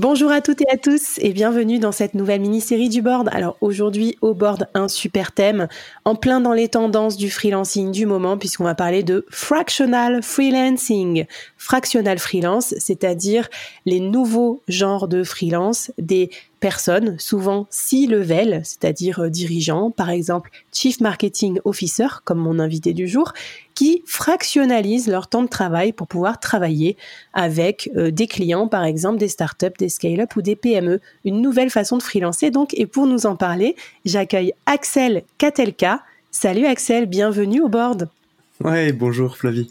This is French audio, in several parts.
Bonjour à toutes et à tous et bienvenue dans cette nouvelle mini-série du board. Alors aujourd'hui au board un super thème en plein dans les tendances du freelancing du moment puisqu'on va parler de fractional freelancing. Fractional freelance, c'est-à-dire les nouveaux genres de freelance, des personnes, souvent C-level, c'est-à-dire euh, dirigeants, par exemple Chief Marketing Officer, comme mon invité du jour, qui fractionnalisent leur temps de travail pour pouvoir travailler avec euh, des clients, par exemple des startups, des scale-up ou des PME. Une nouvelle façon de freelancer donc. Et pour nous en parler, j'accueille Axel Katelka. Salut Axel, bienvenue au board. Ouais, bonjour Flavie.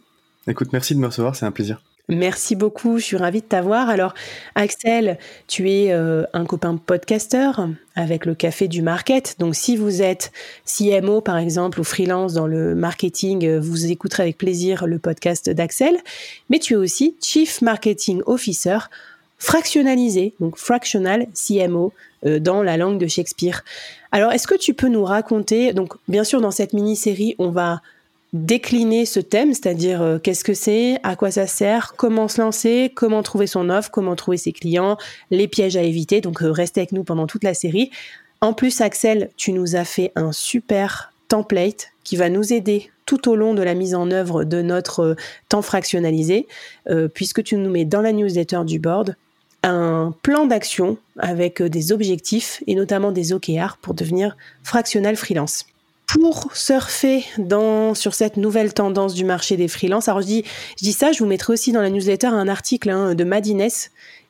Écoute, merci de me recevoir, c'est un plaisir. Merci beaucoup, je suis ravie de t'avoir. Alors, Axel, tu es euh, un copain podcasteur avec le Café du Market. Donc, si vous êtes CMO, par exemple, ou freelance dans le marketing, euh, vous écouterez avec plaisir le podcast d'Axel. Mais tu es aussi Chief Marketing Officer fractionnalisé, donc fractional CMO euh, dans la langue de Shakespeare. Alors, est-ce que tu peux nous raconter, donc bien sûr dans cette mini-série, on va décliner ce thème, c'est-à-dire euh, qu'est-ce que c'est, à quoi ça sert, comment se lancer, comment trouver son offre, comment trouver ses clients, les pièges à éviter. Donc euh, restez avec nous pendant toute la série. En plus, Axel, tu nous as fait un super template qui va nous aider tout au long de la mise en œuvre de notre euh, temps fractionnalisé, puisque tu nous mets dans la newsletter du board un plan d'action avec des objectifs et notamment des OKR pour devenir fractional freelance pour surfer sur cette nouvelle tendance du marché des freelances. Alors je dis, je dis ça, je vous mettrai aussi dans la newsletter un article hein, de Madines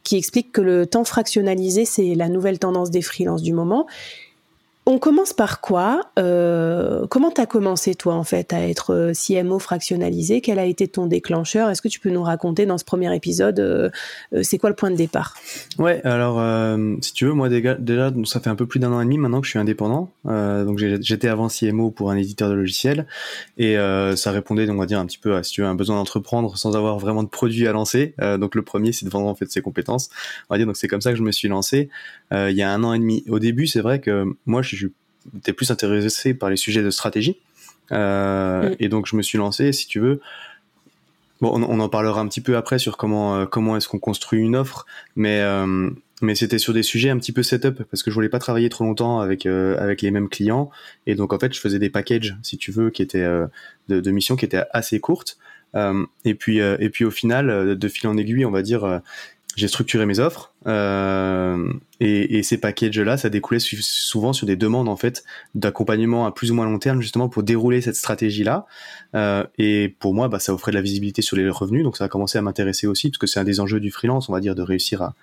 qui explique que le temps fractionnalisé, c'est la nouvelle tendance des freelances du moment. On commence par quoi euh, Comment tu as commencé, toi, en fait, à être euh, CMO fractionnalisé? Quel a été ton déclencheur? Est-ce que tu peux nous raconter dans ce premier épisode, euh, c'est quoi le point de départ? Ouais, alors, si tu veux, moi, déjà, ça fait un peu plus d'un an et demi maintenant que je suis indépendant. donc, j'étais avant CMO pour un éditeur de logiciels. Et ça répondait, on va dire, un petit peu à, si tu veux, un besoin d'entreprendre sans avoir vraiment de produit à lancer. donc, le premier, c'est de vendre, en fait, ses compétences. On va dire, donc c'est comme ça que je me suis lancé il y a un an et demi. Au début, c'est vrai que moi, je j'étais plus intéressé par les sujets de stratégie. Euh, mm. Et donc, je me suis lancé, si tu veux. Bon, on, en parlera un petit peu après sur comment, euh, comment est-ce qu'on construit une offre, mais, euh, mais c'était sur des sujets un petit peu setup parce que je voulais pas travailler trop longtemps avec, avec les mêmes clients. Et donc, en fait, je faisais des packages, si tu veux, qui étaient de, de missions qui étaient assez courtes. et puis, et puis au final, de fil en aiguille, on va dire, j'ai structuré mes offres euh, et, et, ces packages-là, ça découlait souvent sur des demandes en fait d'accompagnement à plus ou moins long terme justement pour dérouler cette stratégie-là. Euh, et pour moi, bah, ça offrait de la visibilité sur les revenus, donc ça a commencé à m'intéresser aussi parce que c'est un des enjeux du freelance, on va dire, de réussir à,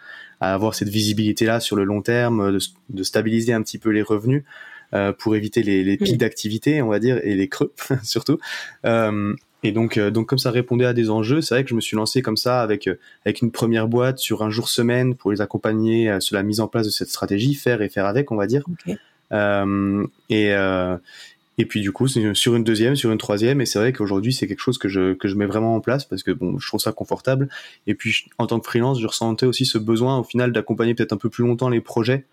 à avoir cette visibilité-là sur le long terme, de, de, stabiliser un petit peu les revenus. Euh, pour éviter les, les pics d'activité, on va dire, et les creux surtout. Et donc, euh, donc comme ça répondait à des enjeux, c'est vrai que je me suis lancé comme ça avec euh, avec une première boîte sur un jour semaine pour les accompagner euh, sur la mise en place de cette stratégie, faire et faire avec, on va dire. et et puis du coup, sur une deuxième, sur une troisième, et c'est vrai qu'aujourd'hui c'est quelque chose que je que je mets vraiment en place parce que bon, je trouve ça confortable. Et puis en tant que freelance, je ressentais aussi ce besoin au final d'accompagner peut-être un peu plus longtemps les projets.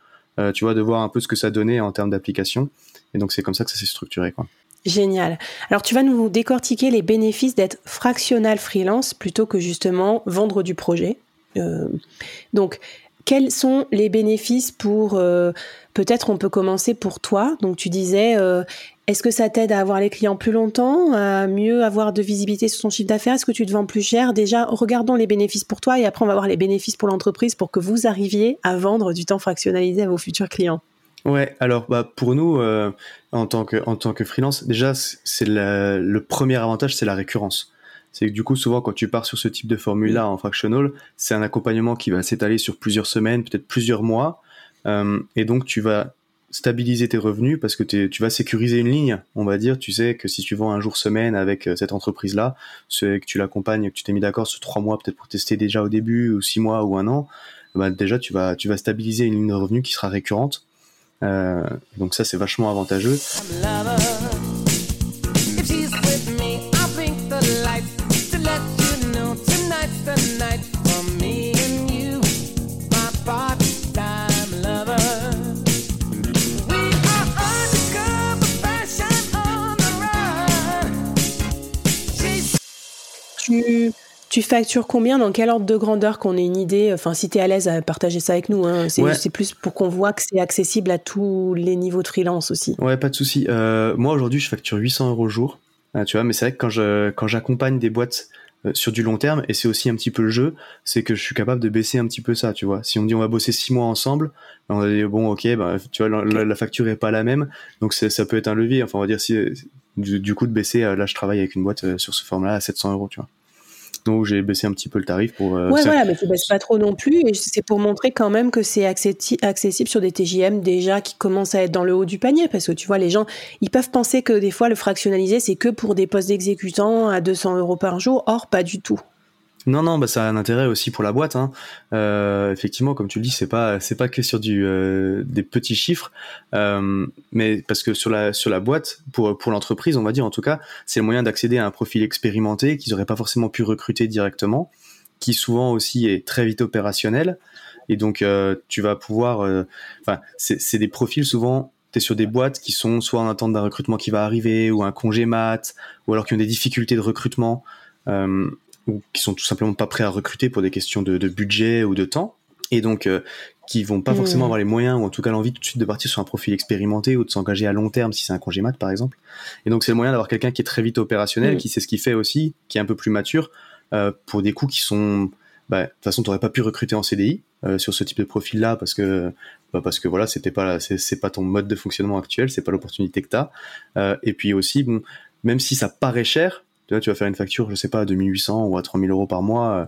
tu vois, de voir un peu ce que ça donnait en termes d'application. Et donc c'est comme ça que ça s'est structuré, quoi. Génial. Alors tu vas nous décortiquer les bénéfices d'être fractional freelance plutôt que justement vendre du projet. Euh, donc quels sont les bénéfices pour euh, peut-être on peut commencer pour toi. Donc tu disais euh, est-ce que ça t'aide à avoir les clients plus longtemps, à mieux avoir de visibilité sur ton chiffre d'affaires? Est-ce que tu te vends plus cher? Déjà, regardons les bénéfices pour toi et après on va voir les bénéfices pour l'entreprise pour que vous arriviez à vendre du temps fractionnalisé à vos futurs clients. Ouais, alors bah, pour nous, euh, en, tant que, en tant que freelance, déjà, c'est le premier avantage, c'est la récurrence. C'est que du coup, souvent, quand tu pars sur ce type de formule-là en fractional, c'est un accompagnement qui va s'étaler sur plusieurs semaines, peut-être plusieurs mois. Euh, et donc, tu vas stabiliser tes revenus parce que tu vas sécuriser une ligne, on va dire. Tu sais que si tu vends un jour semaine avec euh, cette entreprise-là, que tu l'accompagnes, que tu t'es mis d'accord sur trois mois peut-être pour tester déjà au début, ou six mois ou un an, bah déjà tu vas, tu vas stabiliser une ligne de revenus qui sera récurrente. Euh, donc ça c'est vachement avantageux. Tu, factures combien Dans quel ordre de grandeur qu'on ait une idée Enfin, si tu es à l'aise à partager ça avec nous, hein. c'est plus pour qu'on voit que c'est accessible à tous les niveaux de freelance aussi. Ouais, pas de souci. Euh, moi, aujourd'hui, je facture 800 euros au jour. Euh, tu vois, mais c'est vrai que quand je quand j'accompagne des boîtes euh, sur du long terme, et c'est aussi un petit peu le jeu, c'est que je suis capable de baisser un petit peu ça, tu vois. Si on dit on va bosser six mois ensemble, on va dire bon ok, bah, tu vois la, facture est pas la même, donc ça peut être un levier. Enfin on va dire si du, coup de baisser, là je travaille avec une boîte sur ce format-là à 700 euros, tu vois donc j'ai baissé un petit peu le tarif pour. Euh, ouais, voilà, mais tu baisses pas trop non plus. Et c'est pour montrer quand même que c'est accessible sur des TJM déjà qui commencent à être dans le haut du panier. Parce que tu vois, les gens, ils peuvent penser que des fois, le fractionnalisé, c'est que pour des postes d'exécutants à 200 euros par jour. Or, pas du tout. Non, non, bah ça a un intérêt aussi pour la boîte. Hein. Euh, effectivement, comme tu le dis, c'est pas c'est pas que sur du euh, des petits chiffres, euh, mais parce que sur la sur la boîte pour pour l'entreprise, on va dire en tout cas, c'est le moyen d'accéder à un profil expérimenté qu'ils auraient pas forcément pu recruter directement, qui souvent aussi est très vite opérationnel, et donc tu vas pouvoir, enfin c'est des profils souvent tu sur des boîtes qui sont soit en attente d'un recrutement qui va arriver ou un congé mat ou alors qui ont des difficultés de recrutement. Ou qui sont tout simplement pas prêts à recruter pour des questions de, de budget ou de temps, et donc euh, qui vont pas forcément mmh. avoir les moyens ou en tout cas l'envie tout de suite de partir sur un profil expérimenté ou de s'engager à long terme si c'est un congé mat par exemple. Et donc c'est le moyen d'avoir quelqu'un qui est très vite opérationnel, mmh. qui sait ce qu'il fait aussi, qui est un peu plus mature euh, pour des coûts qui sont bah, de toute façon, tu n'aurais pas pu recruter en CDI euh, sur ce type de profil-là parce que bah, parce que voilà, c'était pas c'est pas ton mode de fonctionnement actuel, c'est pas l'opportunité que tu as. Euh, et puis aussi, bon, même si ça paraît cher, tu vois, tu vas faire une facture, je sais pas, à 2800 ou à 3000 euros par mois euh,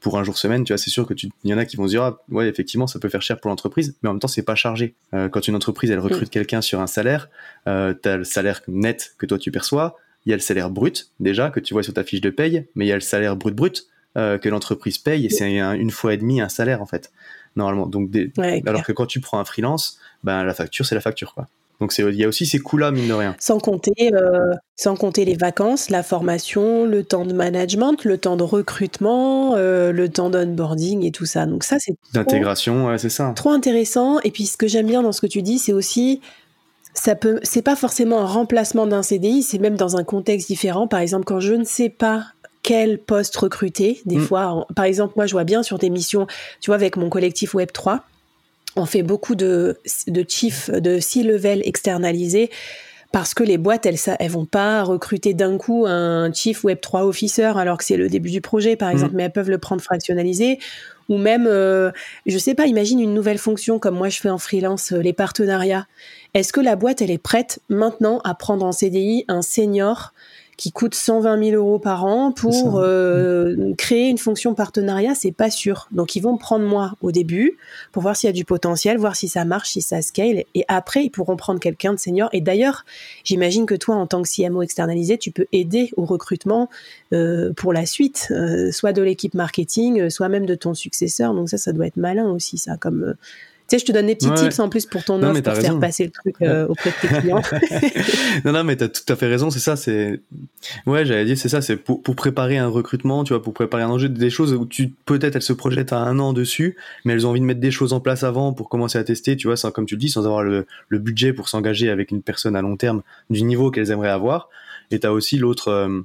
pour un jour semaine, tu vois, c'est sûr que tu, y en a qui vont se dire, ah, ouais, effectivement, ça peut faire cher pour l'entreprise, mais en même temps, c'est pas chargé. Euh, quand une entreprise, elle recrute mm. quelqu'un sur un salaire, euh, tu as le salaire net que toi tu perçois, il y a le salaire brut, déjà, que tu vois sur ta fiche de paye, mais il y a le salaire brut brut que l'entreprise paye, et c'est une fois et demi un salaire, en fait, normalement. Donc, alors que quand tu prends un freelance, ben, la facture, c'est la facture, quoi. Donc il y a aussi ces coûts-là, mine de rien. Sans compter, euh, sans compter les vacances, la formation, le temps de management, le temps de recrutement, euh, le temps d'onboarding et tout ça. Donc ça, c'est d'intégration, c'est ça. Trop intéressant. Et puis ce que j'aime bien dans ce que tu dis, c'est aussi ça peut, c'est pas forcément un remplacement d'un CDI, c'est même dans un contexte différent. Par exemple, quand je ne sais pas quel poste recruter, des mm. fois, par exemple, moi, je vois bien sur des missions, tu vois, avec mon collectif Web 3 on fait beaucoup de, de chief, de C-level externalisés parce que les boîtes, elles, elles vont pas recruter d'un coup un chief web 3 officer alors que c'est le début du projet, par exemple, mmh. mais elles peuvent le prendre fractionnalisé. Ou même, euh, je sais pas, imagine une nouvelle fonction comme moi je fais en freelance, euh, les partenariats. Est-ce que la boîte, elle est prête maintenant à prendre en CDI un senior qui coûte 120 000 euros par an pour euh, créer une fonction partenariat, c'est pas sûr. Donc ils vont prendre moi au début pour voir s'il y a du potentiel, voir si ça marche, si ça scale, et après ils pourront prendre quelqu'un de senior. Et d'ailleurs, j'imagine que toi, en tant que CMO externalisé, tu peux aider au recrutement euh, pour la suite, euh, soit de l'équipe marketing, soit même de ton successeur. Donc ça, ça doit être malin aussi, ça, comme tu sais, je te donne des petits tips en plus pour ton offre, pour faire passer le truc euh, auprès de tes clients. non, non, mais t'as tout à fait raison, c'est ça, c'est, ouais, j'allais dire, c'est ça, c'est pour, pour préparer un recrutement, tu vois, pour préparer un enjeu, des choses où tu, peut-être elles se projettent à un an dessus, mais elles ont envie de mettre des choses en place avant pour commencer à tester, tu vois, sans, comme tu le dis, sans avoir le, le budget pour s'engager avec une personne à long terme du niveau qu'elles aimeraient avoir. Et t'as aussi l'autre, euh,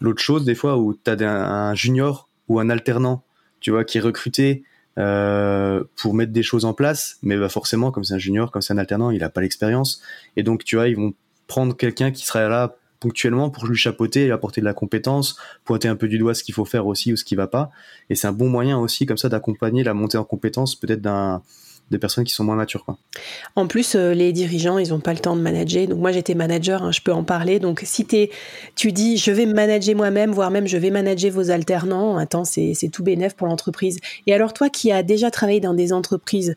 l'autre chose, des fois, où t'as un, un junior ou un alternant, tu vois, qui est recruté, euh, pour mettre des choses en place, mais bah forcément, comme c'est un junior, comme c'est un alternant, il a pas l'expérience, et donc tu vois, ils vont prendre quelqu'un qui serait là ponctuellement pour lui chapeauter et apporter de la compétence, pointer un peu du doigt ce qu'il faut faire aussi ou ce qui va pas, et c'est un bon moyen aussi comme ça d'accompagner la montée en compétence peut-être d'un des personnes qui sont moins matures. En plus, euh, les dirigeants, ils n'ont pas le temps de manager. Donc moi, j'étais manager, hein, je peux en parler. Donc si tu dis, je vais manager moi-même, voire même je vais manager vos alternants, attends, c'est tout bénéf pour l'entreprise. Et alors toi qui as déjà travaillé dans des entreprises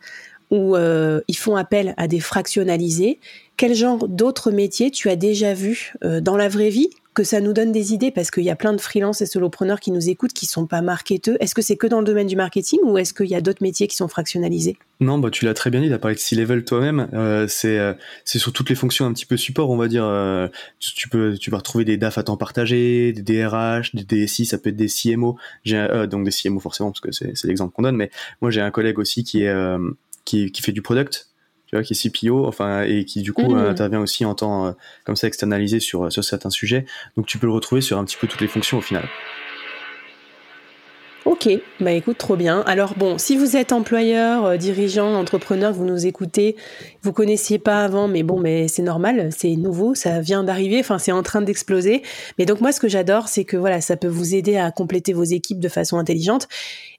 où euh, ils font appel à des fractionnalisés, quel genre d'autres métiers tu as déjà vu euh, dans la vraie vie que ça nous donne des idées parce qu'il y a plein de freelances et solopreneurs qui nous écoutent qui sont pas marketeux. Est-ce que c'est que dans le domaine du marketing ou est-ce qu'il y a d'autres métiers qui sont fractionnalisés? Non, bah tu l'as très bien dit, tu as parlé de C-level toi-même. Euh, c'est euh, c'est sur toutes les fonctions un petit peu support, on va dire. Euh, tu, peux tu vas retrouver des DAF à temps partagé, des DRH, des DSI, ça peut être des CMO. Donc des CMO forcément parce que c'est l'exemple qu'on donne. Mais moi j'ai un collègue aussi qui est qui fait du product qui est CPO, enfin, et qui du coup mmh. intervient aussi en temps euh, comme ça externalisé sur, sur certains sujets. Donc tu peux le retrouver sur un petit peu toutes les fonctions au final. Ok, bah écoute, trop bien. Alors bon, si vous êtes employeur, euh, dirigeant, entrepreneur, vous nous écoutez, vous connaissiez pas avant, mais bon, mais c'est normal, c'est nouveau, ça vient d'arriver, enfin c'est en train d'exploser. Mais donc moi, ce que j'adore, c'est que voilà, ça peut vous aider à compléter vos équipes de façon intelligente.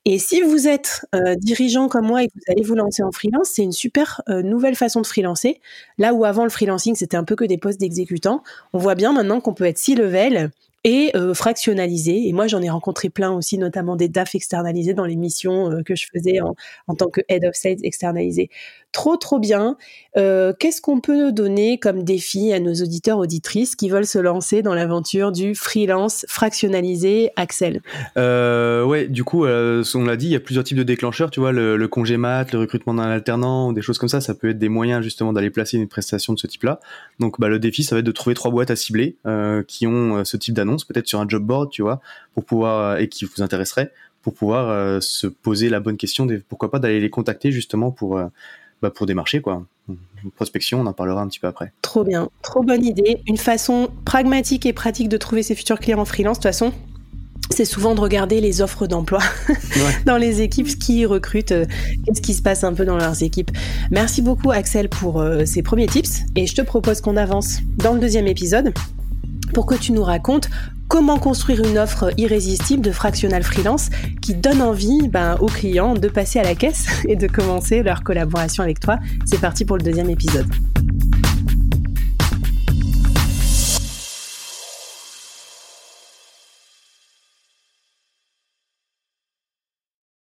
Et si vous êtes euh, dirigeant comme moi et que vous allez vous lancer en freelance, c'est une super euh, nouvelle façon de freelancer. Là où avant le freelancing, c'était un peu que des postes d'exécutants, on voit bien maintenant qu'on peut être si level et euh, fractionnalisé. Et moi, j'en ai rencontré plein aussi, notamment des DAF externalisés dans les missions euh, que je faisais en, en, tant que Head of Sales externalisé. Trop, trop bien. Euh, Qu'est-ce qu'on peut donner comme défi à nos auditeurs, auditrices qui veulent se lancer dans l'aventure du freelance fractionnalisé, Axel? Euh, Ouais, du coup, euh, on l'a dit, il y a plusieurs types de déclencheurs. Tu vois, le, congé mat, le recrutement d'un alternant, des choses comme ça, ça peut être des moyens justement d'aller placer une prestation de ce type-là. Donc, bah, le défi, ça va être de trouver trois boîtes à cibler qui ont ce type d'annonce, peut-être sur un job board, tu vois, pour pouvoir et qui vous intéresserait pour pouvoir se poser la bonne question, pourquoi pas d'aller les contacter justement pour bah, pour démarcher quoi. Une prospection, on en parlera un petit peu après. Trop bien, trop bonne idée. Une façon pragmatique et pratique de trouver ses futurs clients en freelance. De toute façon, c'est souvent de regarder les offres d'emploi dans les équipes qui recrutent, euh, qu'est-ce qui se passe un peu dans leurs équipes. Merci beaucoup Axel pour euh, ces premiers tips et je te propose qu'on avance dans le deuxième épisode pour que tu nous racontes comment construire une offre irrésistible de fractional freelance qui donne envie ben, aux clients de passer à la caisse et de commencer leur collaboration avec toi. C'est parti pour le deuxième épisode.